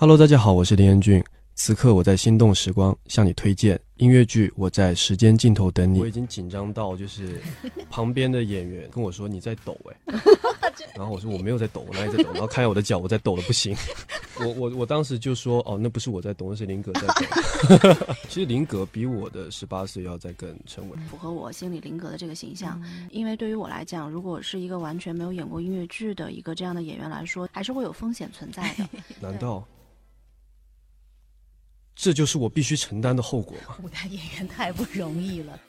Hello，大家好，我是林彦俊。此刻我在心动时光向你推荐音乐剧《我在时间尽头等你》。我已经紧张到就是 旁边的演员跟我说你在抖哎，然后我说我没有在抖，我哪里在抖？然后看下我的脚，我在抖的不行。我我我当时就说哦，那不是我在抖，那是林格在抖。其实林格比我的十八岁要再更沉稳，符合我心里林格的这个形象。因为对于我来讲，如果是一个完全没有演过音乐剧的一个这样的演员来说，还是会有风险存在的。难道？这就是我必须承担的后果吗？舞台演员太不容易了。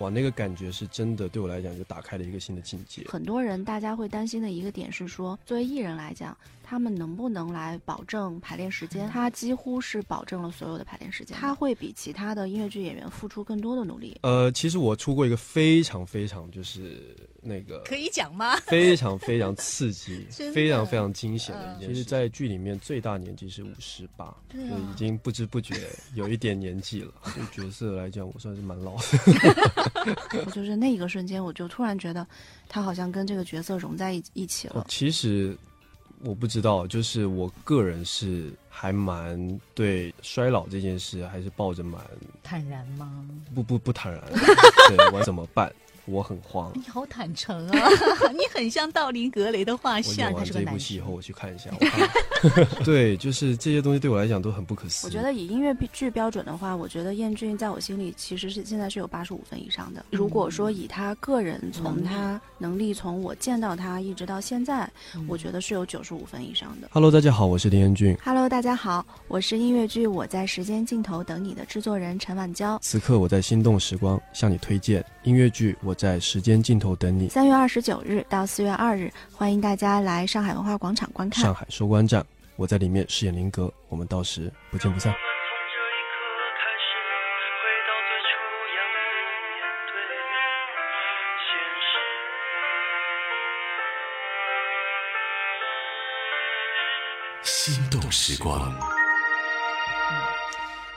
哇，那个感觉是真的，对我来讲就打开了一个新的境界。很多人大家会担心的一个点是说，作为艺人来讲。他们能不能来保证排练时间？他几乎是保证了所有的排练时间。他会比其他的音乐剧演员付出更多的努力。呃，其实我出过一个非常非常就是那个可以讲吗？非常非常刺激、非常非常惊险的一件事。其实，在剧里面最大年纪是五十八，就已经不知不觉有一点年纪了。对角色来讲，我算是蛮老的。我就是那一个瞬间，我就突然觉得他好像跟这个角色融在一一起了。其实。我不知道，就是我个人是还蛮对衰老这件事，还是抱着蛮坦然吗？不不不坦然，对我怎么办？我很慌。你好坦诚啊，你很像道林格雷的画像。我完这部戏以后，我去看一下。对，就是这些东西对我来讲都很不可思议。我觉得以音乐剧标准的话，我觉得燕俊在我心里其实是现在是有八十五分以上的。如果说以他个人从他能力从我见到他一直到现在，我觉得是有九十五分以上的。Hello，大家好，我是林彦俊。Hello，大家好，我是音乐剧《我在时间尽头等你》的制作人陈婉娇。此刻我在心动时光向你推荐音乐剧《我在时间尽头等你》。三月二十九日到四月二日，欢迎大家来上海文化广场观看。上海收官站。我在里面饰演林格，我们到时不见不散。心动时光。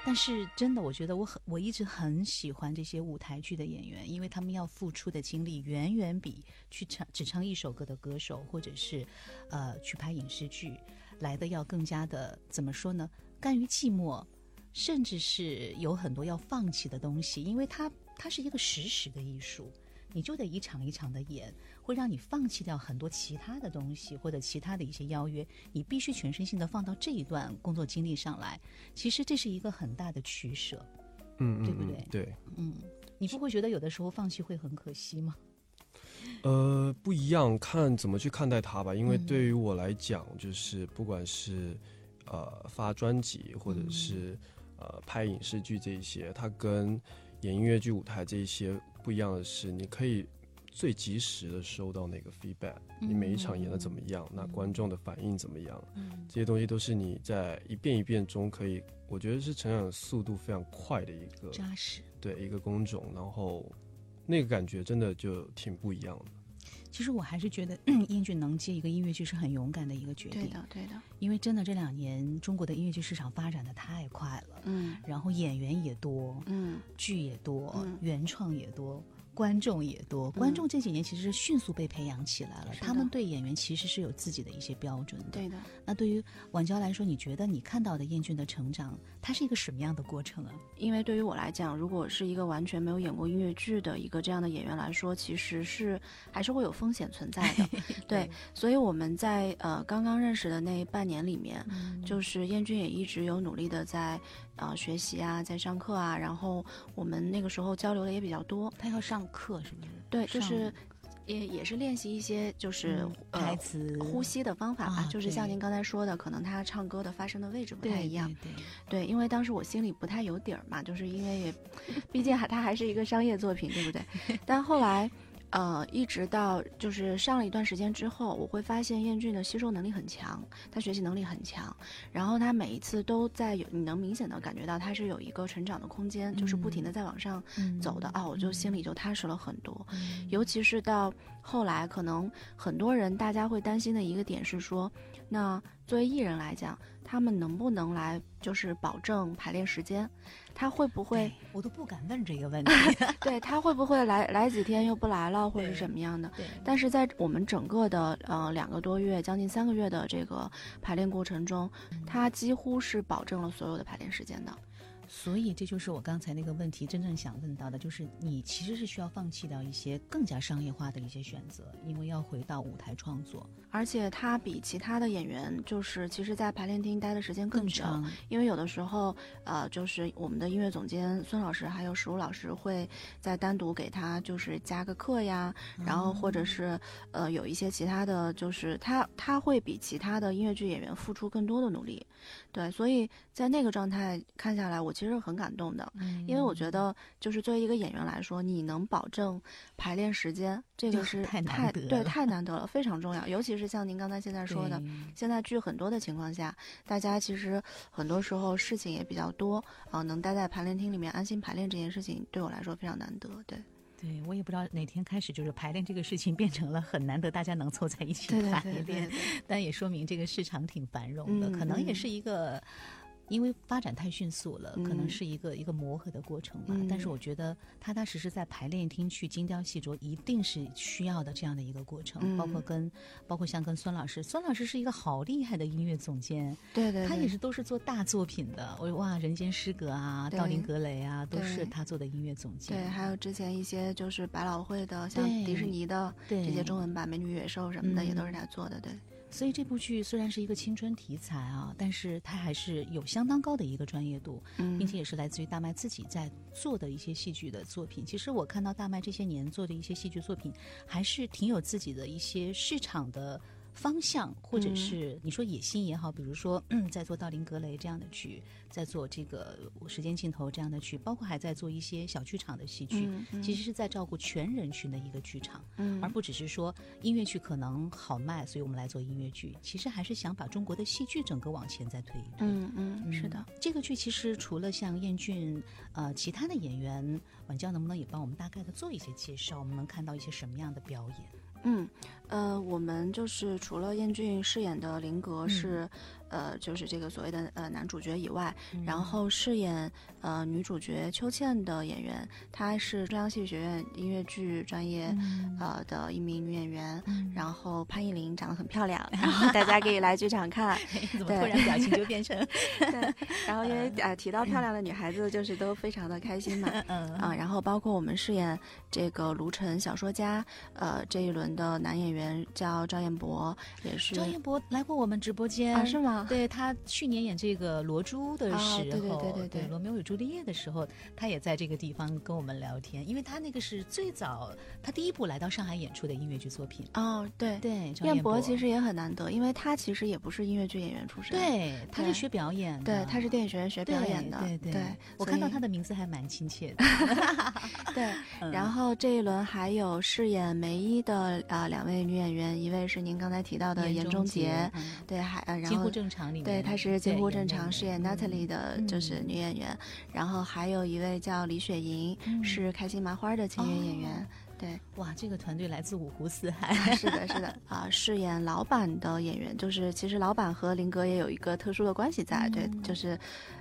但是真的，我觉得我很我一直很喜欢这些舞台剧的演员，因为他们要付出的精力远远比去唱只唱一首歌的歌手，或者是呃去拍影视剧。来的要更加的怎么说呢？甘于寂寞，甚至是有很多要放弃的东西，因为它它是一个实时的艺术，你就得一场一场的演，会让你放弃掉很多其他的东西或者其他的一些邀约，你必须全身心的放到这一段工作经历上来。其实这是一个很大的取舍，嗯，对不对？对，嗯，你不会觉得有的时候放弃会很可惜吗？呃，不一样，看怎么去看待它吧。因为对于我来讲，就是不管是呃发专辑，或者是呃拍影视剧这一些，它跟演音乐剧舞台这一些不一样的是，你可以最及时的收到那个 feedback，你每一场演的怎么样，那观众的反应怎么样，这些东西都是你在一遍一遍中可以，我觉得是成长速度非常快的一个扎实，对一个工种，然后。那个感觉真的就挺不一样的。其实我还是觉得，英俊能接一个音乐剧是很勇敢的一个决定。对的，对的。因为真的这两年中国的音乐剧市场发展的太快了，嗯，然后演员也多，嗯，剧也多，原创也多。观众也多，观众这几年其实是迅速被培养起来了。他们对演员其实是有自己的一些标准的。对的。那对于婉娇来说，你觉得你看到的燕俊的成长，它是一个什么样的过程啊？因为对于我来讲，如果是一个完全没有演过音乐剧的一个这样的演员来说，其实是还是会有风险存在的。对。所以我们在呃刚刚认识的那半年里面，就是燕俊也一直有努力的在。啊，学习啊，在上课啊，然后我们那个时候交流的也比较多。他要上课是不是？对，就是也也是练习一些就是台词、呼吸的方法吧。就是像您刚才说的，可能他唱歌的发声的位置不太一样。对对，因为当时我心里不太有底儿嘛，就是因为也，毕竟还他还是一个商业作品，对不对？但后来。呃，一直到就是上了一段时间之后，我会发现燕俊的吸收能力很强，他学习能力很强，然后他每一次都在有，你能明显的感觉到他是有一个成长的空间，就是不停的在往上走的啊，我就心里就踏实了很多。尤其是到后来，可能很多人大家会担心的一个点是说，那作为艺人来讲，他们能不能来就是保证排练时间？他会不会？我都不敢问这个问题。对他会不会来来几天又不来了，或者是什么样的？对，但是在我们整个的呃两个多月，将近三个月的这个排练过程中，他几乎是保证了所有的排练时间的。所以这就是我刚才那个问题真正想问到的，就是你其实是需要放弃掉一些更加商业化的一些选择，因为要回到舞台创作而且他比其他的演员，就是其实，在排练厅待的时间更久，长。因为有的时候，呃，就是我们的音乐总监孙老师还有石武老师会再单独给他就是加个课呀，然后或者是呃有一些其他的就是他他会比其他的音乐剧演员付出更多的努力，对，所以在那个状态看下来，我其实很感动的，嗯因为我觉得就是作为一个演员来说，你能保证排练时间，这个是太难得了太难 得了，非常重要，尤其是像您刚才现在说的，现在剧很多的情况下，大家其实很多时候事情也比较多啊、能待在排练厅里面安心排练这件事情，对我来说非常难得。对，对我也不知道哪天开始，就是排练这个事情变成了很难得大家能凑在一起对对排对对练，对但也说明这个市场挺繁荣的，嗯可能也嗯是一个。因为发展太迅速了，可能嗯是一个一个磨合的过程吧。嗯但是我觉得踏踏实实在排练厅去精雕细琢，一定是需要的这样的一个过程。包括嗯跟，包括像跟孙老师，孙老师是一个好厉害的音乐总监，对对，对他也是都是做大作品的。我哇，人间失格啊，道林格雷啊，都是他做的音乐总监。对，还有之前一些就是百老汇的，像迪士尼的对这些中文版《美女与野兽》什么的，也都嗯是他做的。对，所以这部剧虽然是一个青春题材啊，但是它还是有相当高的一个专业度，嗯，并且也是来自于大麦自己在做的一些戏剧的作品。其实我看到大麦这些年做的一些戏剧作品，还是挺有自己的一些市场的。方向，或者嗯是你说野心也好，比如说、嗯、在做《道林格雷》这样的剧，在做这个《时间尽头》这样的剧，包括还在做一些小剧场的戏剧，其实是在照顾全人群的一个剧场。嗯而不只是说音乐剧可能好卖，所以我们来做音乐剧。其实还是想把中国的戏剧整个往前再推一推。嗯嗯，是的嗯。，这个剧其实除了像燕俊，呃，其他的演员，晚教能不能也帮我们大概的做一些介绍？我们能看到一些什么样的表演？嗯，呃，我们就是除了燕俊饰演的林格是，呃，就是这个所谓的呃男主角以外，然后饰演呃女主角秋倩的演员，她是中央戏剧学院音乐剧专业、呃的一名女演员。然后潘艺林长得很漂亮，然后大家可以来剧场看。怎么对突然表情就 变成对，然后因为呃提到漂亮的女孩子，就是都非常的开心嘛。嗯啊，然后包括我们饰演这个卢晨小说家，呃，这一轮的男演员叫赵彦博，也是赵彦博来过我们直播间啊，是吗？对他去年演这个罗珠的时候，啊对对对对。对罗密欧与朱丽叶的时候，他也在这个地方跟我们聊天，因为他那个是最早他第一部来到上海演出的音乐剧作品。哦，对。对，张彦彦博其实也很难得，因为他其实也不是音乐剧演员出身，对，他是学表演的，对，他是电影学院学表演的，对对我看到他的名字还蛮亲切的。对，嗯。然后这一轮还有饰演梅姨的啊、两位女演员，一位是您刚才提到的严中中杰，嗯。对，还呃然后对，她是近乎正常饰演的 Natalie 的，就是嗯女演员。然后还有一位叫李雪莹，嗯是开心麻花的情缘演员。哦对，哇，这个团队来自五湖四海。啊是的，是的，啊，饰演老板的演员，就是其实老板和林格也有一个特殊的关系在。对，嗯就是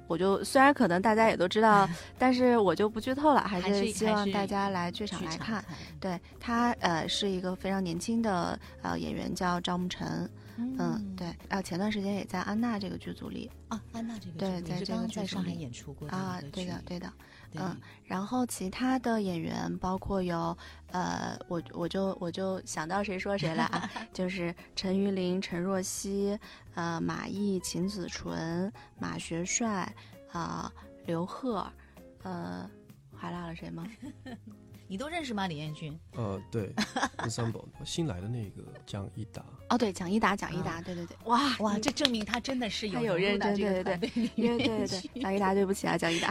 我就虽然可能大家也都知道，但是我就不剧透了，还还是是希望大家来剧剧场来看。对他，呃，是一个非常年轻的呃演员，叫赵慕辰。嗯，对，啊，前段时间也在安娜这个剧组里啊，安娜这个对在这个在上海演出过啊，对的，对的。对嗯然后其他的演员包括有，呃，我我就我就想到谁说谁了啊，就是陈玉玲、陈若曦，呃，马毅、秦子纯、马学帅，啊、刘贺，呃，还落了谁吗？你都认识吗？李彦军？呃，对，ensemble 新来的那个蒋一达，哦，对，蒋一达，蒋一达，对对对，哇哇，这证明他真的是有有认真对对对因为对对对，蒋一达，对不起啊，蒋一达，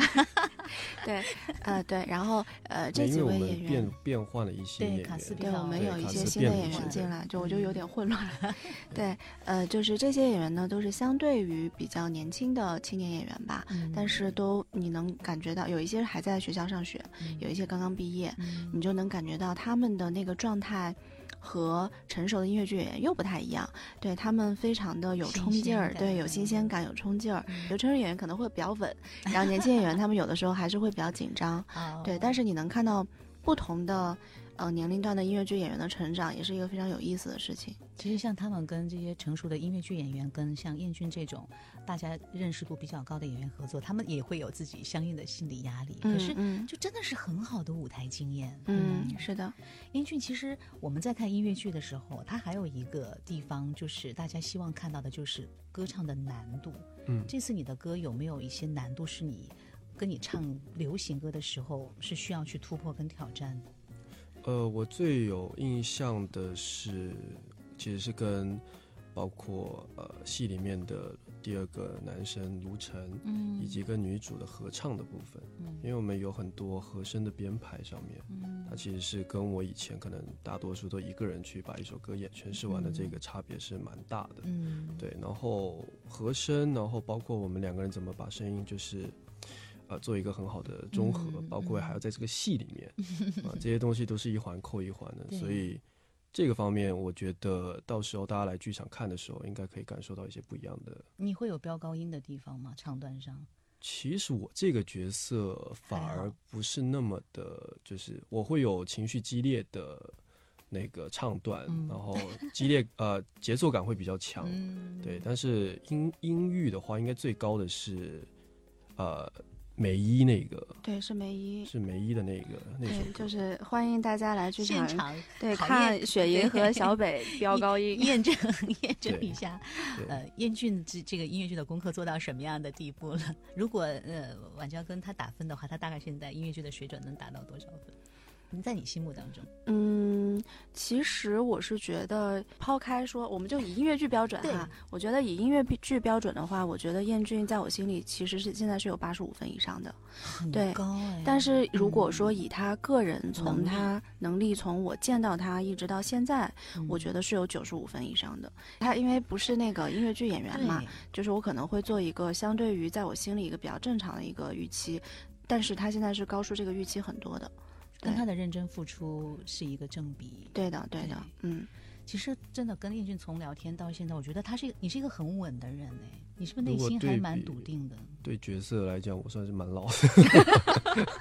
对，呃对，然后呃这几位演员变。变换了一些对演员，卡斯对我们有一些新的演员进来，就我就有嗯点混乱了。对，呃，就是这些演员呢，都是相对于比较年轻的青年演员吧，嗯但是都你能感觉到，有一些还在学校上学，嗯有一些刚刚毕业，嗯你就能感觉到他们的那个状态。和成熟的音乐剧演员又不太一样，对他们非常的有冲劲儿，对，有新鲜感，有冲劲儿。有成熟演员可能会比较稳，然后年轻演员他们有的时候还是会比较紧张，对。但是你能看到不同的。呃，年龄段的音乐剧演员的成长也是一个非常有意思的事情。其实像他们跟这些成熟的音乐剧演员，跟像燕俊这种大家认识度比较高的演员合作，他们也会有自己相应的心理压力。可是，就真的是很好的舞台经验。嗯，是的。燕俊其实我们在看音乐剧的时候，他还有一个地方就是大家希望看到的就是歌唱的难度。嗯，这次你的歌有没有一些难度是你跟你唱流行歌的时候是需要去突破跟挑战的？呃，我最有印象的是，其实是跟包括呃戏里面的第二个男生卢晨，嗯，以及跟女主的合唱的部分，嗯，因为我们有很多和声的编排上面，嗯，它其实是跟我以前可能大多数都一个人去把一首歌演诠释完的这个差别是蛮大的，嗯，对，然后和声，然后包括我们两个人怎么把声音就是。呃，做一个很好的综合，包括还要在这个戏里面，啊，这些东西都是一环扣一环的，所以这个方面，我觉得到时候大家来剧场看的时候，应该可以感受到一些不一样的。你会有飙高音的地方吗？唱段上？其实我这个角色反而不是那么的，就是我会有情绪激烈的那个唱段，然后激烈呃节奏感会比较强，对。但是音音域的话，应该最高的是呃。梅姨那个，对，是梅姨，是梅姨的那个那首歌，就是欢迎大家来剧场，对，看雪莹和小北 飙高音，验证验证一下，呃，燕俊这这个音乐剧的功课做到什么样的地步了？如果呃晚娇跟他打分的话，他大概现在音乐剧的水准能达到多少分？在你心目当中，嗯，其实我是觉得，抛开说，我们就以音乐剧标准哈，我觉得以音乐剧标准的话，我觉得燕俊在我心里其实是现在是有八十五分以上的，对。但是如果说以他个人从他能力从我见到他一直到现在，我觉得是有九十五分以上的。他因为不是那个音乐剧演员嘛，就是我可能会做一个相对于在我心里一个比较正常的一个预期，但是他现在是高出这个预期很多的。跟他的认真付出是一个正比。对的，对的，嗯，其实真的跟叶俊从聊天到现在，我觉得他是一个，你是一个很稳的人哎，你是不是内心还蛮笃定的？对角色来讲，我算是蛮老的，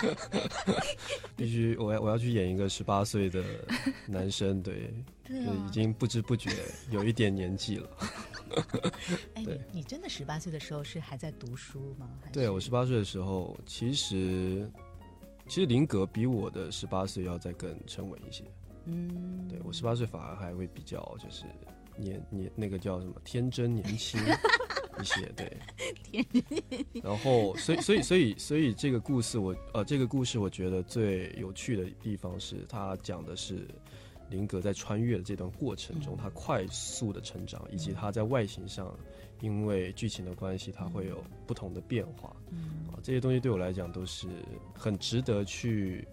必须我要我要去演一个十八岁的男生，对，对，已经不知不觉有一点年纪了。哎，你你真的十八岁的时候是还在读书吗？对我十八岁的时候，其实。其实林格比我的十八岁要再更沉稳一些，嗯，对我十八岁反而还会比较就是年年那个叫什么天真年轻 一些，对，天真。然后所以所以所以所以这个故事我呃这个故事我觉得最有趣的地方是它讲的是林格在穿越的这段过程中他快速的成长，以及他在外形上。因为剧情的关系，他会有不同的变化，啊，这些东西对我来讲都是很值得去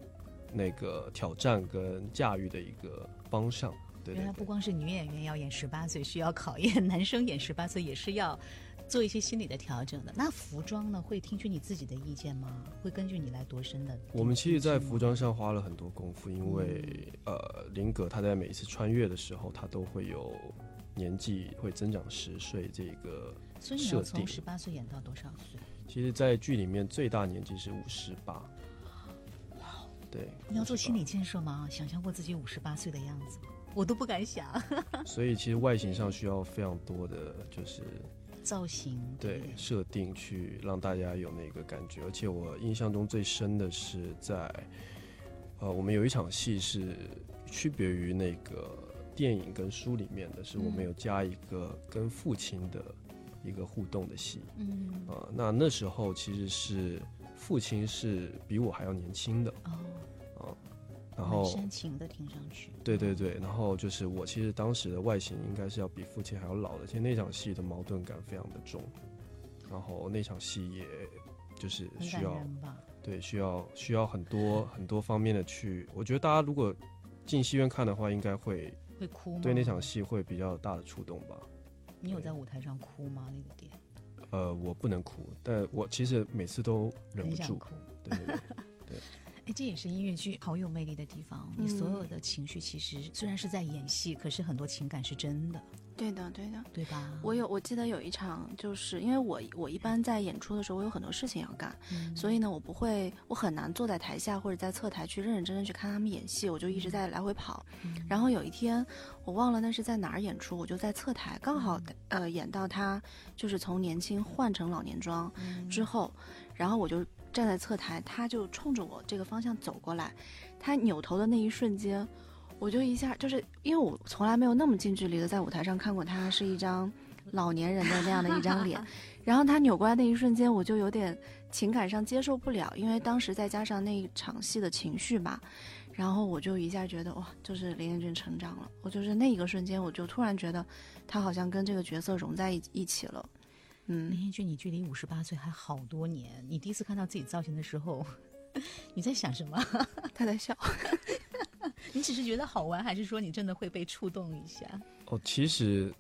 那个挑战跟驾驭的一个方向。对，原来不光是女演员要演十八岁需要考验，男生演十八岁也是要做一些心理的调整的。那服装呢，会听取你自己的意见吗？会根据你来度身的？我们其实，在服装上花了很多功夫，因为呃，林格他在每一次穿越的时候，他都会有。年纪会增长十岁，这个所以你要从十八岁演到多少岁？其实，在剧里面最大年纪是五十八。哇，对，你要做心理建设吗？想象过自己五十八岁的样子，我都不敢想。所以，其实外形上需要非常多的就是造型，对设定去让大家有那个感觉。而且，我印象中最深的是在呃，我们有一场戏是区别于那个。电影跟书里面的是我们有加一个跟父亲的一个互动的戏，嗯。啊，那那时候其实是父亲是比我还要年轻的然后煽情的听上去，对对对，然后就是我其实当时的外形应该是要比父亲还要老的，其实那场戏的矛盾感非常的重，然后那场戏也就是需要对需要需要很多很多方面的去，我觉得大家如果进戏院看的话，应该会。会哭吗？对那场戏会比较大的触动吧。你有在舞台上哭吗？那个点？呃，我不能哭，但我其实每次都忍不住。哭。对对对。哎，这也是音乐剧好有魅力的地方。你所有的情绪其实虽然是在演戏，可是很多情感是真的。对的，对的，对吧？我有，我记得有一场，就是因为我我一般在演出的时候，我有很多事情要干，所以呢，我不会，我很难坐在台下或者在侧台去认认真真去看他们演戏，我就一直在来回跑。然后有一天，我忘了那是在哪儿演出，我就在侧台，刚好呃演到他就是从年轻换成老年装之后，然后我就站在侧台，他就冲着我这个方向走过来，他扭头的那一瞬间。我就一下，就是因为我从来没有那么近距离的在舞台上看过他是一张老年人的那样的一张脸，然后他扭过来那一瞬间，我就有点情感上接受不了，因为当时再加上那一场戏的情绪吧，然后我就一下觉得哇，就是林彦俊成长了，我就是那一个瞬间，我就突然觉得他好像跟这个角色融在一一起了。嗯，林彦俊，你距离五十八岁还好多年，你第一次看到自己造型的时候，你在想什么？他在笑。你只是觉得好玩，还是说你真的会被触动一下？哦，其实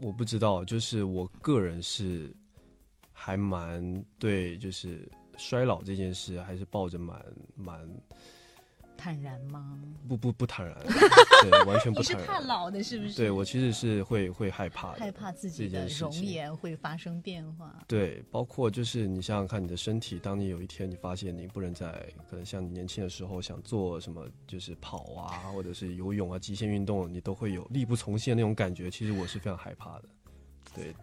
我不知道，就是我个人是还蛮对，就是衰老这件事，还是抱着蛮蛮。坦然吗？不不不坦然，对，完全不坦然。你是怕老的，是不是？对我其实是会会害怕，害怕自己的容颜会发生变化。对，包括就是你想想看，你的身体，当你有一天你发现你不能再可能像你年轻的时候想做什么，就是跑啊，或者是游泳啊，极限运动，你都会有力不从心的那种感觉。其实我是非常害怕的，对。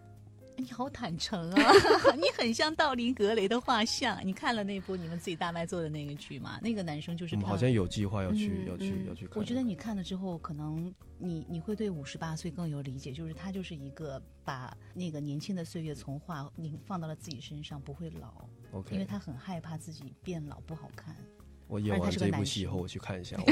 你好坦诚啊！你很像道林格雷的画像。你看了那部你们自己大麦做的那个剧吗？那个男生就是。我们好像有计划要去，要去，要去看。我觉得你看了之后，可能你你会对五十八岁更有理解。就是他就是一个把那个年轻的岁月从画你放到了自己身上，不会老。OK。因为他很害怕自己变老不好看。我演完这部戏以后，我去看一下。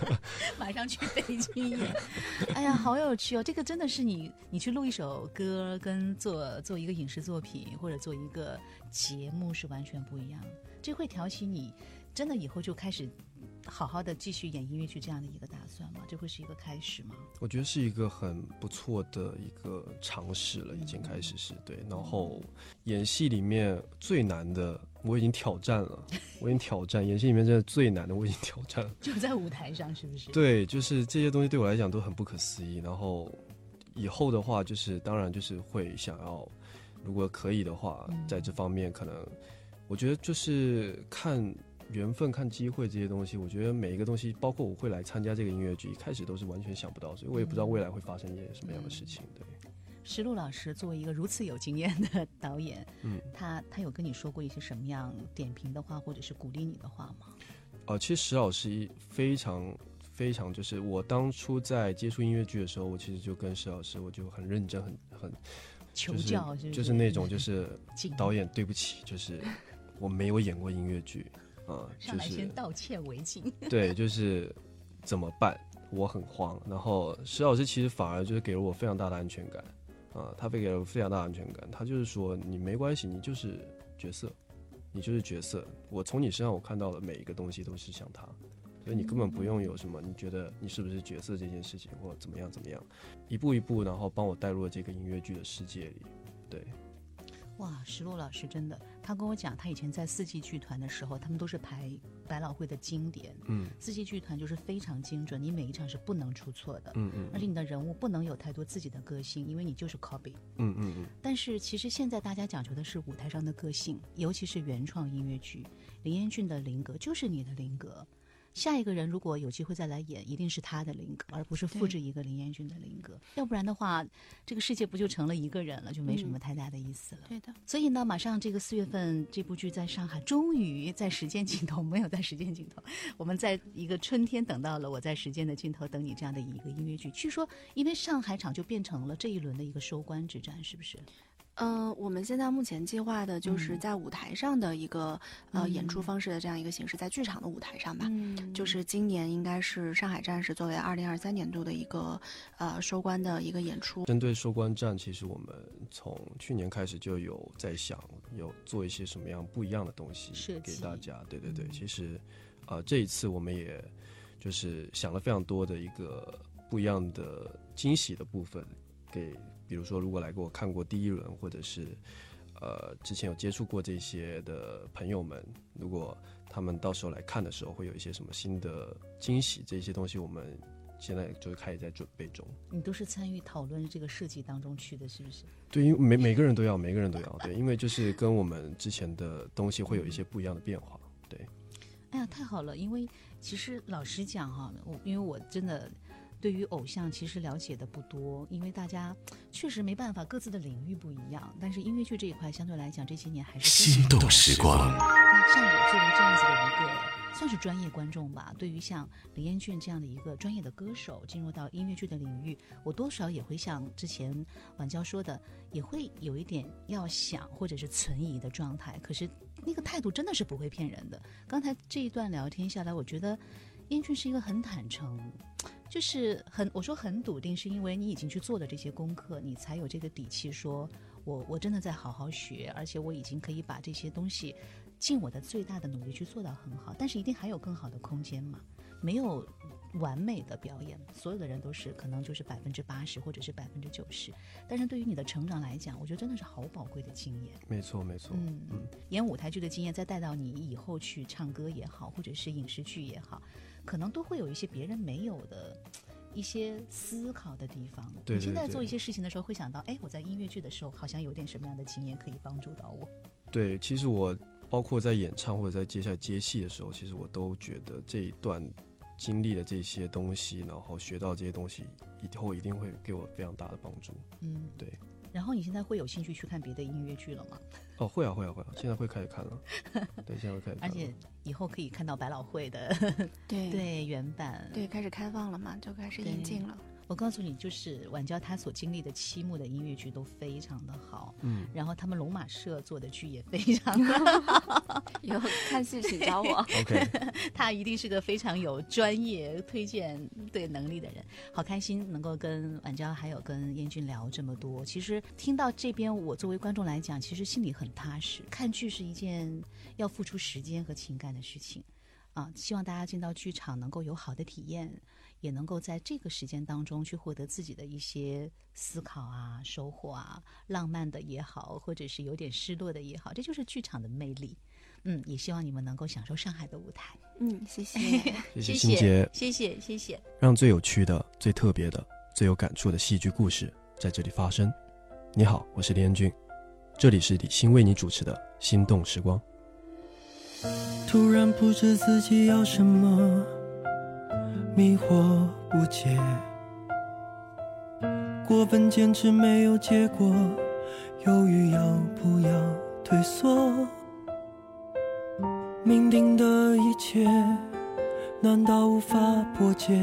马上去北京演。哎呀，好有趣哦！这个真的是你，你去录一首歌，跟做做一个影视作品或者做一个节目是完全不一样。这会挑起你真的以后就开始好好的继续演音乐剧这样的一个打算吗？这会是一个开始吗？我觉得是一个很不错的一个尝试了，已经开始是对。然后演戏里面最难的。我已经挑战了，我已经挑战演戏里面真的最难的，我已经挑战了。就在舞台上，是不是？对，就是这些东西对我来讲都很不可思议。然后以后的话，就是当然就是会想要，如果可以的话，在这方面可能，我觉得就是看缘分、看机会这些东西。我觉得每一个东西，包括我会来参加这个音乐剧，一开始都是完全想不到，所以我也不知道未来会发生一些什么样的事情。对。石璐老师作为一个如此有经验的导演，嗯，他他有跟你说过一些什么样点评的话，或者是鼓励你的话吗？呃，其实石老师非常非常，就是我当初在接触音乐剧的时候，我其实就跟石老师，我就很认真，很很求教，就是那种就是 导演，对不起，就是我没有演过音乐剧，啊，上来先道歉为敬。对，就是怎么办？我很慌。然后石老师其实反而就是给了我非常大的安全感。啊，他会给了我非常大的安全感。他就是说，你没关系，你就是角色，你就是角色。我从你身上我看到的每一个东西都是像他，所以你根本不用有什么，你觉得你是不是角色这件事情，或怎么样怎么样，一步一步，然后帮我带入了这个音乐剧的世界里，对。哇，石璐老师真的，他跟我讲，他以前在四季剧团的时候，他们都是排百老汇的经典。嗯，四季剧团就是非常精准，你每一场是不能出错的。嗯嗯，而且你的人物不能有太多自己的个性，因为你就是 copy。嗯嗯嗯。但是其实现在大家讲求的是舞台上的个性，尤其是原创音乐剧，林彦俊的林格就是你的林格。下一个人如果有机会再来演，一定是他的林格，而不是复制一个林彦俊的林格。要不然的话，这个世界不就成了一个人了，就没什么太大的意思了。对的。所以呢，马上这个四月份这部剧在上海终于在时间尽头，没有在时间尽头，我们在一个春天等到了我在时间的尽头等你这样的一个音乐剧。据说，因为上海场就变成了这一轮的一个收官之战，是不是？嗯，我们现在目前计划的就是在舞台上的一个呃演出方式的这样一个形式，在剧场的舞台上吧。嗯，就是今年应该是上海站是作为二零二三年度的一个呃收官的一个演出。针对收官站，其实我们从去年开始就有在想，有做一些什么样不一样的东西给大家。对对对，其实呃这一次我们也就是想了非常多的一个不一样的惊喜的部分给。比如说，如果来给我看过第一轮，或者是，呃之前有接触过这些的朋友们，如果他们到时候来看的时候，会有一些什么新的惊喜，这些东西我们现在就开始在准备中。你都是参与讨论这个设计当中去的，是不是？对，因为每每个人都要，每个人都要，对，因为就是跟我们之前的东西会有一些不一样的变化，对。哎呀，太好了！因为其实老实讲哈，我因为我真的对于偶像其实了解的不多，因为大家确实没办法，各自的领域不一样。但是音乐剧这一块相对来讲，这些年还是心动时光。那像我作为这样子的一个算是专业观众吧，对于像林彦俊这样的一个专业的歌手进入到音乐剧的领域，我多少也会像之前晚娇说的，也会有一点要想或者是存疑的状态。可是。那个态度真的是不会骗人的。刚才这一段聊天下来，我觉得燕俊是一个很坦诚，就是很我说很笃定，是因为你已经去做了这些功课，你才有这个底气说，我我真的在好好学，而且我已经可以把这些东西尽我的最大的努力去做到很好。但是一定还有更好的空间嘛？没有。完美的表演，所有的人都是可能就是百分之八十或者是百分之九十，但是对于你的成长来讲，我觉得真的是好宝贵的经验。没错，没错。嗯嗯，演舞台剧的经验，再带到你以后去唱歌也好，或者是影视剧也好，可能都会有一些别人没有的一些思考的地方。对你现在做一些事情的时候，会想到，哎，我在音乐剧的时候好像有点什么样的经验可以帮助到我。对，其实我包括在演唱或者在接下来接戏的时候，其实我都觉得这一段。经历的这些东西，然后学到这些东西，以后一定会给我非常大的帮助。嗯，对。然后你现在会有兴趣去看别的音乐剧了吗？哦，会啊，会啊，会啊，现在会开始看了。对，现在会开始。而且以后可以看到百老汇的对对原版，对，开始开放了嘛，就开始引进了。我告诉你，就是晚娇她所经历的七幕的音乐剧都非常的好，嗯，然后他们龙马社做的剧也非常的好，以后看戏请找我。OK，他一定是个非常有专业推荐对能力的人。好开心能够跟晚娇还有跟燕君聊这么多。其实听到这边，我作为观众来讲，其实心里很踏实。看剧是一件要付出时间和情感的事情，啊，希望大家进到剧场能够有好的体验。也能够在这个时间当中去获得自己的一些思考啊、收获啊，浪漫的也好，或者是有点失落的也好，这就是剧场的魅力。嗯，也希望你们能够享受上海的舞台。嗯，谢谢，谢谢欣杰，谢谢谢谢。让最有趣的、最特别的、最有感触的戏剧故事在这里发生。你好，我是李彦俊，这里是李欣为你主持的《心动时光》。突然不知自己要什么。迷惑不解，过分坚持没有结果，犹豫要不要退缩？命定的一切，难道无法破解？